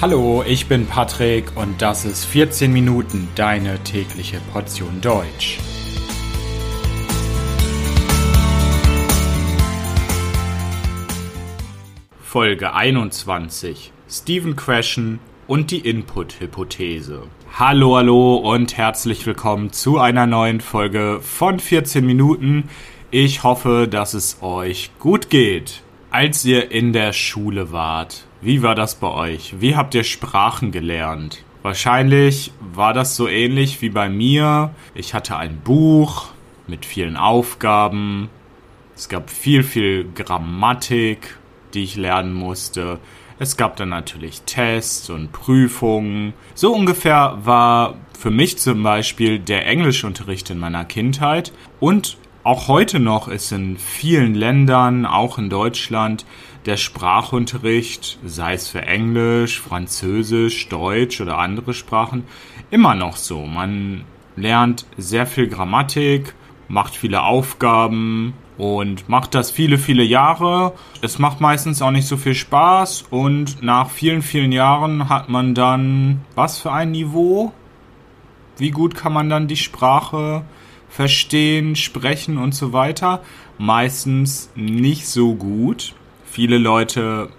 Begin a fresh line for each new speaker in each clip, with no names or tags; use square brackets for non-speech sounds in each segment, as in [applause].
Hallo, ich bin Patrick und das ist 14 Minuten deine tägliche Portion Deutsch. Folge 21 Stephen Question und die Input-Hypothese. Hallo, hallo und herzlich willkommen zu einer neuen Folge von 14 Minuten. Ich hoffe, dass es euch gut geht. Als ihr in der Schule wart, wie war das bei euch? Wie habt ihr Sprachen gelernt? Wahrscheinlich war das so ähnlich wie bei mir. Ich hatte ein Buch mit vielen Aufgaben. Es gab viel, viel Grammatik, die ich lernen musste. Es gab dann natürlich Tests und Prüfungen. So ungefähr war für mich zum Beispiel der Englischunterricht in meiner Kindheit und auch heute noch ist in vielen Ländern, auch in Deutschland, der Sprachunterricht, sei es für Englisch, Französisch, Deutsch oder andere Sprachen, immer noch so. Man lernt sehr viel Grammatik, macht viele Aufgaben, und macht das viele, viele Jahre. Es macht meistens auch nicht so viel Spaß und nach vielen, vielen Jahren hat man dann was für ein Niveau? Wie gut kann man dann die Sprache verstehen, sprechen und so weiter? Meistens nicht so gut. Viele Leute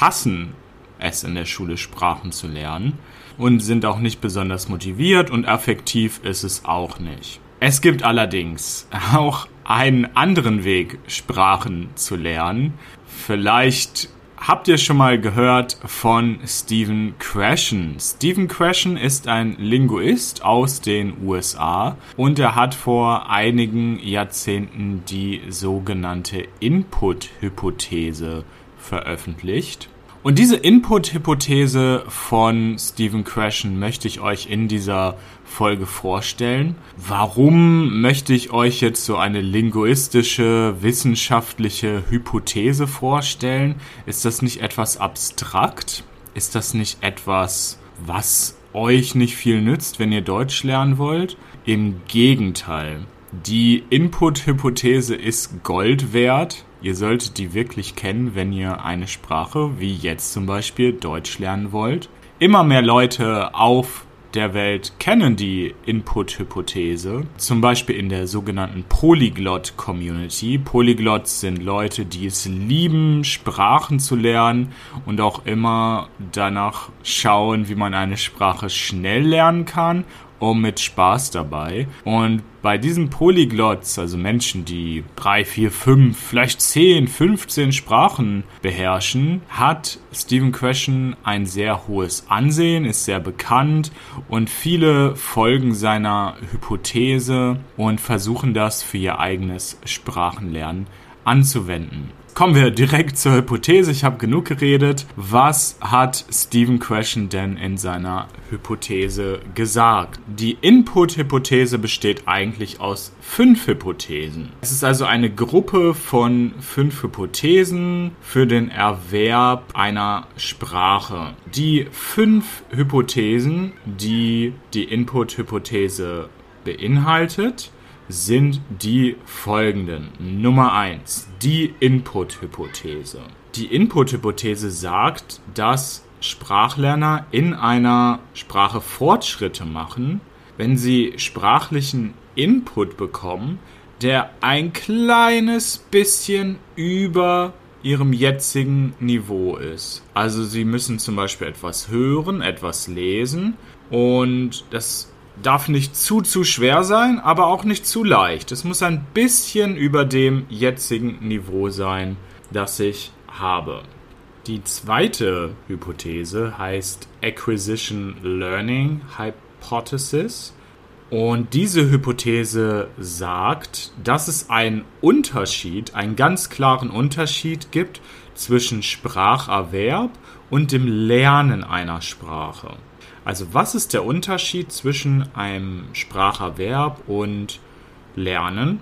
hassen es in der Schule Sprachen zu lernen und sind auch nicht besonders motiviert und effektiv ist es auch nicht. Es gibt allerdings auch einen anderen Weg, Sprachen zu lernen. Vielleicht habt ihr schon mal gehört von Stephen Krashen. Stephen Krashen ist ein Linguist aus den USA und er hat vor einigen Jahrzehnten die sogenannte Input-Hypothese veröffentlicht. Und diese Input-Hypothese von Stephen Krashen möchte ich euch in dieser Folge vorstellen. Warum möchte ich euch jetzt so eine linguistische, wissenschaftliche Hypothese vorstellen? Ist das nicht etwas abstrakt? Ist das nicht etwas, was euch nicht viel nützt, wenn ihr Deutsch lernen wollt? Im Gegenteil. Die Input-Hypothese ist Gold wert Ihr solltet die wirklich kennen, wenn ihr eine Sprache, wie jetzt zum Beispiel Deutsch lernen wollt. Immer mehr Leute auf der Welt kennen die Input-Hypothese, zum Beispiel in der sogenannten Polyglot-Community. Polyglots sind Leute, die es lieben, Sprachen zu lernen und auch immer danach schauen, wie man eine Sprache schnell lernen kann und mit Spaß dabei. Und bei diesen Polyglots, also Menschen, die drei, vier, fünf, vielleicht zehn, 15 Sprachen beherrschen, hat Stephen Question ein sehr hohes Ansehen, ist sehr bekannt und viele folgen seiner Hypothese und versuchen das für ihr eigenes Sprachenlernen anzuwenden. Kommen wir direkt zur Hypothese. Ich habe genug geredet. Was hat Stephen Question denn in seiner Hypothese gesagt? Die Input-Hypothese besteht eigentlich aus fünf Hypothesen. Es ist also eine Gruppe von fünf Hypothesen für den Erwerb einer Sprache. Die fünf Hypothesen, die die Input-Hypothese beinhaltet, sind die folgenden. Nummer eins: Die Input-Hypothese. Die Input-Hypothese sagt, dass Sprachlerner in einer Sprache Fortschritte machen, wenn sie sprachlichen Input bekommen, der ein kleines bisschen über ihrem jetzigen Niveau ist. Also sie müssen zum Beispiel etwas hören, etwas lesen und das darf nicht zu, zu schwer sein, aber auch nicht zu leicht. Es muss ein bisschen über dem jetzigen Niveau sein, das ich habe. Die zweite Hypothese heißt Acquisition Learning Hypothesis. Und diese Hypothese sagt, dass es einen Unterschied, einen ganz klaren Unterschied gibt zwischen Spracherwerb und dem Lernen einer Sprache. Also was ist der Unterschied zwischen einem Spracherwerb und Lernen?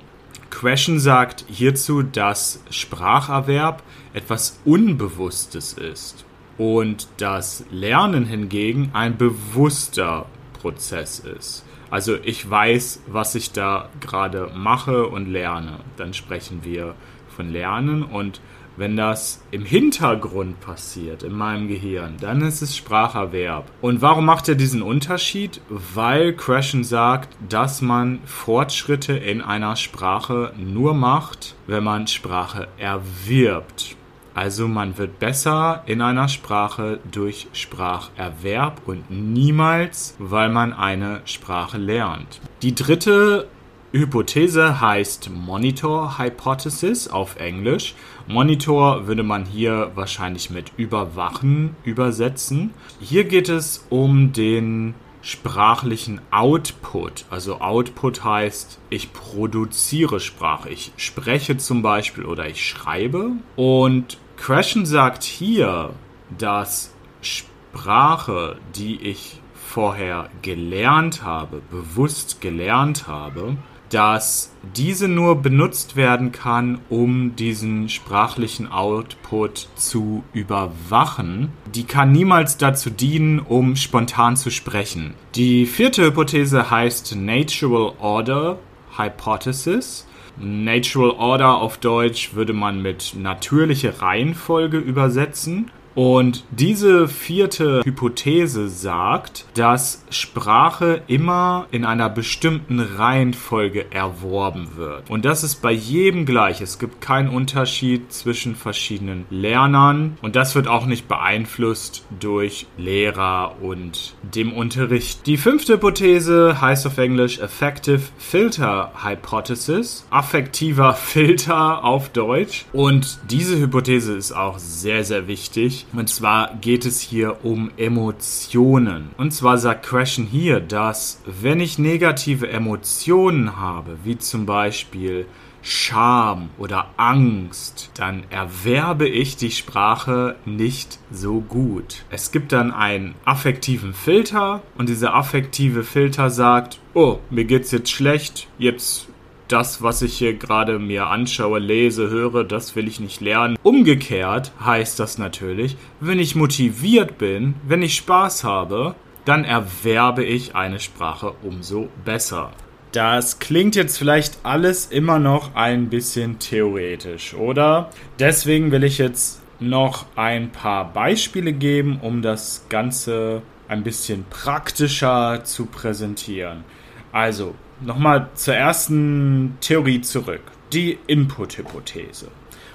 Question sagt hierzu, dass Spracherwerb etwas Unbewusstes ist und das Lernen hingegen ein bewusster Prozess ist. Also ich weiß, was ich da gerade mache und lerne. Dann sprechen wir von Lernen und Wenn das im Hintergrund passiert, in meinem Gehirn, dann ist es Spracherwerb. Und warum macht er diesen Unterschied? Weil Crashen sagt, dass man Fortschritte in einer Sprache nur macht, wenn man Sprache erwirbt. Also man wird besser in einer Sprache durch Spracherwerb und niemals, weil man eine Sprache lernt. Die dritte Hypothese heißt Monitor Hypothesis auf Englisch. Monitor würde man hier wahrscheinlich mit überwachen übersetzen. Hier geht es um den sprachlichen Output. Also Output heißt, ich produziere Sprache. Ich spreche zum Beispiel oder ich schreibe. Und Crashen sagt hier, dass Sprache, die ich vorher gelernt habe, bewusst gelernt habe, dass diese nur benutzt werden kann, um diesen sprachlichen Output zu überwachen. Die kann niemals dazu dienen, um spontan zu sprechen. Die vierte Hypothese heißt Natural Order Hypothesis. Natural Order auf Deutsch würde man mit natürliche Reihenfolge übersetzen. Und diese vierte Hypothese sagt, dass Sprache immer in einer bestimmten Reihenfolge erworben wird. Und das ist bei jedem gleich. Es gibt keinen Unterschied zwischen verschiedenen Lernern. Und das wird auch nicht beeinflusst durch Lehrer und dem Unterricht. Die fünfte Hypothese heißt auf Englisch Effective Filter Hypothesis. Affektiver [laughs] Filter auf Deutsch. Und diese Hypothese ist auch sehr, sehr wichtig und zwar geht es hier um Emotionen. Und zwar sagt Crashen hier, dass wenn ich negative Emotionen habe, wie zum Beispiel Scham oder Angst, dann erwerbe ich die Sprache nicht so gut. Es gibt dann einen affektiven Filter und dieser affektive Filter sagt, oh, mir geht's jetzt schlecht, jetzt das, was ich hier gerade mir anschaue, lese, höre, das will ich nicht lernen. Umgekehrt heißt das natürlich, wenn ich motiviert bin, wenn ich Spaß habe, dann erwerbe ich eine Sprache umso besser. Das klingt jetzt vielleicht alles immer noch ein bisschen theoretisch, oder? Deswegen will ich jetzt noch ein paar Beispiele geben, um das Ganze ein bisschen praktischer zu präsentieren. Also, Nochmal zur ersten Theorie zurück. Die Input-Hypothese.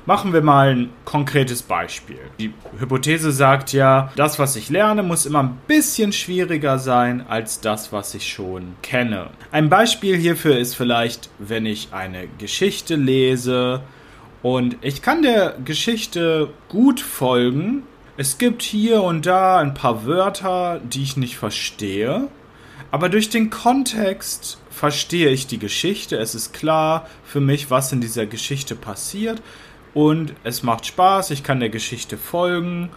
Machen wir mal ein konkretes Beispiel. Die Hypothese sagt ja, das, was ich lerne, muss immer ein bisschen schwieriger sein als das, was ich schon kenne. Ein Beispiel hierfür ist vielleicht, wenn ich eine Geschichte lese und ich kann der Geschichte gut folgen. Es gibt hier und da ein paar Wörter, die ich nicht verstehe. Aber durch den Kontext verstehe ich die Geschichte. Es ist klar für mich, was in dieser Geschichte passiert. Und es macht Spaß, ich kann der Geschichte folgen.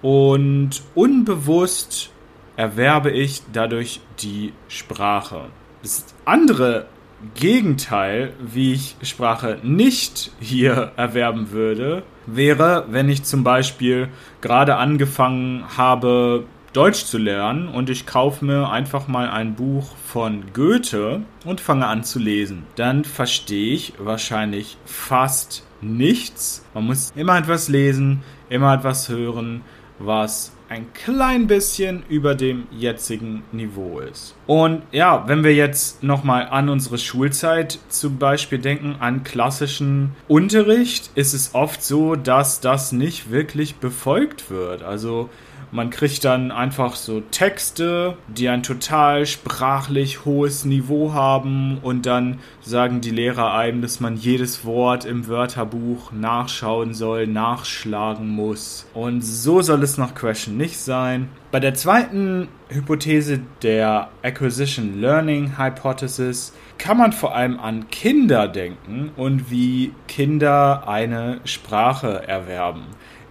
Und unbewusst erwerbe ich dadurch die Sprache. Das andere Gegenteil, wie ich Sprache nicht hier erwerben würde, wäre, wenn ich zum Beispiel gerade angefangen habe, Deutsch zu lernen und ich kaufe mir einfach mal ein Buch von Goethe und fange an zu lesen. Dann verstehe ich wahrscheinlich fast nichts. Man muss immer etwas lesen, immer etwas hören, was ein klein bisschen über dem jetzigen Niveau ist. Und ja, wenn wir jetzt nochmal an unsere Schulzeit zum Beispiel denken, an klassischen Unterricht, ist es oft so, dass das nicht wirklich befolgt wird. Also man kriegt dann einfach so Texte, die ein total sprachlich hohes Niveau haben und dann sagen die Lehrer einem, dass man jedes Wort im Wörterbuch nachschauen soll, nachschlagen muss. Und so soll es nach Question nicht sein. Bei der zweiten Hypothese der Acquisition Learning Hypothesis kann man vor allem an Kinder denken und wie Kinder eine Sprache erwerben.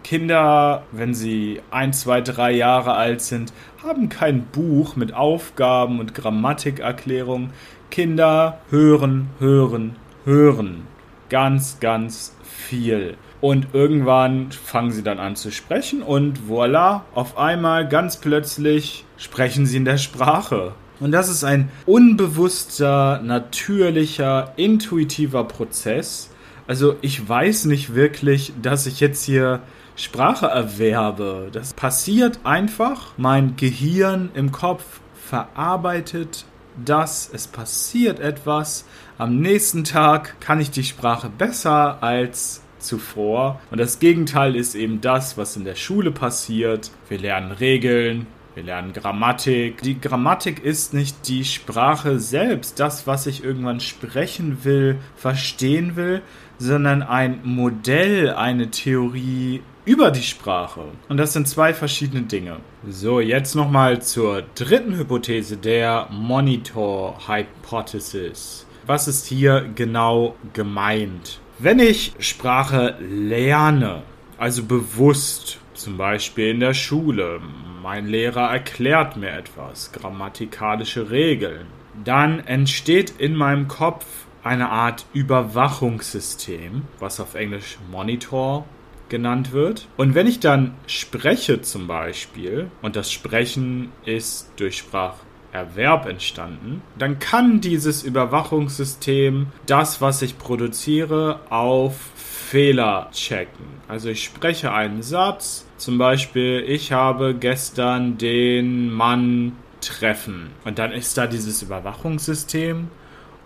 Kinder, wenn sie ein, zwei, drei Jahre alt sind, haben kein Buch mit Aufgaben und Grammatikerklärungen. Kinder hören, hören, hören. Ganz, ganz viel. Und irgendwann fangen sie dann an zu sprechen und voilà, auf einmal ganz plötzlich sprechen sie in der Sprache. Und das ist ein unbewusster, natürlicher, intuitiver Prozess, Also ich weiß nicht wirklich, dass ich jetzt hier Sprache erwerbe. Das passiert einfach. Mein Gehirn im Kopf verarbeitet das, es passiert etwas. Am nächsten Tag kann ich die Sprache besser als zuvor. Und das Gegenteil ist eben das, was in der Schule passiert. Wir lernen Regeln, wir lernen Grammatik. Die Grammatik ist nicht die Sprache selbst, das, was ich irgendwann sprechen will, verstehen will, sondern ein Modell, eine Theorie über die Sprache. Und das sind zwei verschiedene Dinge. So, jetzt nochmal zur dritten Hypothese der Monitor Hypothesis. Was ist hier genau gemeint? Wenn ich Sprache lerne, also bewusst, zum Beispiel in der Schule, mein Lehrer erklärt mir etwas, grammatikalische Regeln, dann entsteht in meinem Kopf eine Art Überwachungssystem, was auf Englisch Monitor genannt wird. Und wenn ich dann spreche zum Beispiel, und das Sprechen ist durch Spracherwerb entstanden, dann kann dieses Überwachungssystem das, was ich produziere, auf Fehler checken. Also ich spreche einen Satz, zum Beispiel, ich habe gestern den Mann treffen. Und dann ist da dieses Überwachungssystem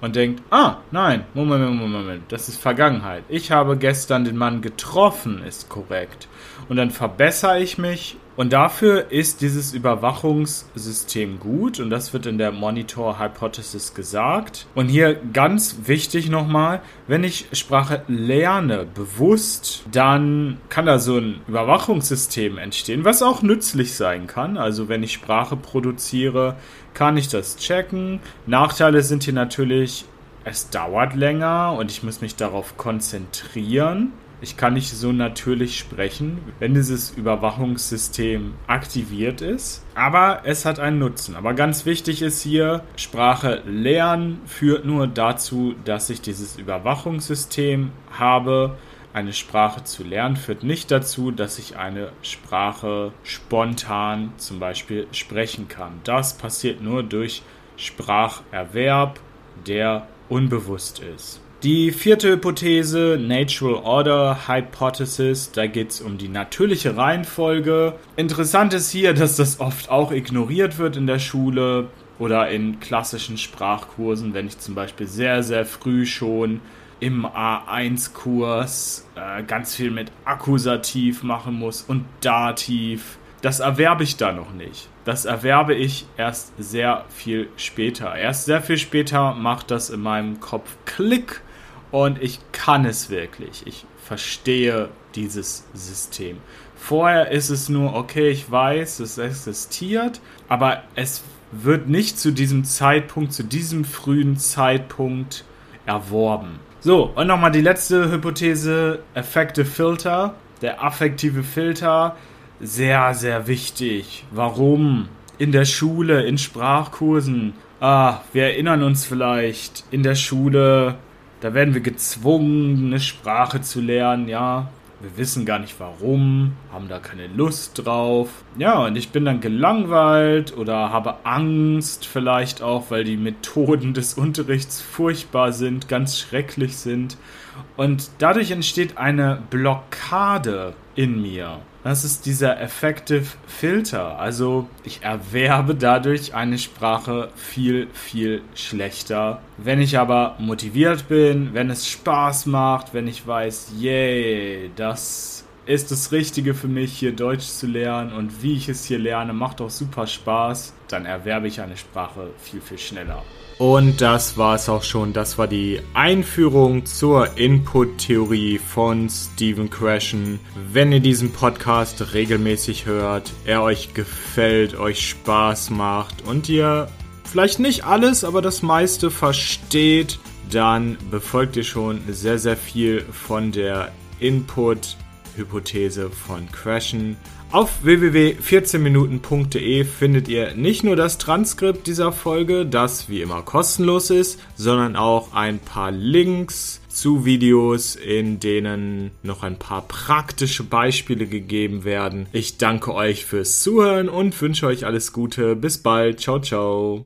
und denkt, ah, nein, Moment, Moment, Moment, das ist Vergangenheit. Ich habe gestern den Mann getroffen, ist korrekt. Und dann verbessere ich mich und dafür ist dieses Überwachungssystem gut und das wird in der Monitor Hypothesis gesagt. Und hier ganz wichtig nochmal, wenn ich Sprache lerne, bewusst, dann kann da so ein Überwachungssystem entstehen, was auch nützlich sein kann. Also wenn ich Sprache produziere, kann ich das checken. Nachteile sind hier natürlich, es dauert länger und ich muss mich darauf konzentrieren. Ich kann nicht so natürlich sprechen, wenn dieses Überwachungssystem aktiviert ist. Aber es hat einen Nutzen. Aber ganz wichtig ist hier, Sprache lernen führt nur dazu, dass ich dieses Überwachungssystem habe. Eine Sprache zu lernen führt nicht dazu, dass ich eine Sprache spontan zum Beispiel sprechen kann. Das passiert nur durch Spracherwerb, der unbewusst ist. Die vierte Hypothese, Natural Order Hypothesis, da geht es um die natürliche Reihenfolge. Interessant ist hier, dass das oft auch ignoriert wird in der Schule oder in klassischen Sprachkursen, wenn ich zum Beispiel sehr, sehr früh schon im A1-Kurs äh, ganz viel mit Akkusativ machen muss und Dativ. Das erwerbe ich da noch nicht. Das erwerbe ich erst sehr viel später. Erst sehr viel später macht das in meinem Kopf Klick und ich kann es wirklich. Ich verstehe dieses System. Vorher ist es nur, okay, ich weiß, es existiert, aber es wird nicht zu diesem Zeitpunkt, zu diesem frühen Zeitpunkt erworben. So, und nochmal die letzte Hypothese, Affective Filter, der affektive Filter, sehr, sehr wichtig. Warum? In der Schule, in Sprachkursen. Ah, wir erinnern uns vielleicht, in der Schule da werden wir gezwungen, eine Sprache zu lernen, ja. Wir wissen gar nicht warum, haben da keine Lust drauf. Ja, und ich bin dann gelangweilt oder habe Angst vielleicht auch, weil die Methoden des Unterrichts furchtbar sind, ganz schrecklich sind. Und dadurch entsteht eine Blockade in mir. Das ist dieser Effective Filter. Also ich erwerbe dadurch eine Sprache viel, viel schlechter. Wenn ich aber motiviert bin, wenn es Spaß macht, wenn ich weiß, yay, das ist das Richtige für mich, hier Deutsch zu lernen und wie ich es hier lerne, macht auch super Spaß, dann erwerbe ich eine Sprache viel, viel schneller. Und das war es auch schon. Das war die Einführung zur Input-Theorie von Stephen Krashen. Wenn ihr diesen Podcast regelmäßig hört, er euch gefällt, euch Spaß macht und ihr vielleicht nicht alles, aber das meiste versteht, dann befolgt ihr schon sehr, sehr viel von der Input-Hypothese von Crashen. Auf www.14minuten.de findet ihr nicht nur das Transkript dieser Folge, das wie immer kostenlos ist, sondern auch ein paar Links zu Videos, in denen noch ein paar praktische Beispiele gegeben werden. Ich danke euch fürs Zuhören und wünsche euch alles Gute. Bis bald. Ciao, ciao.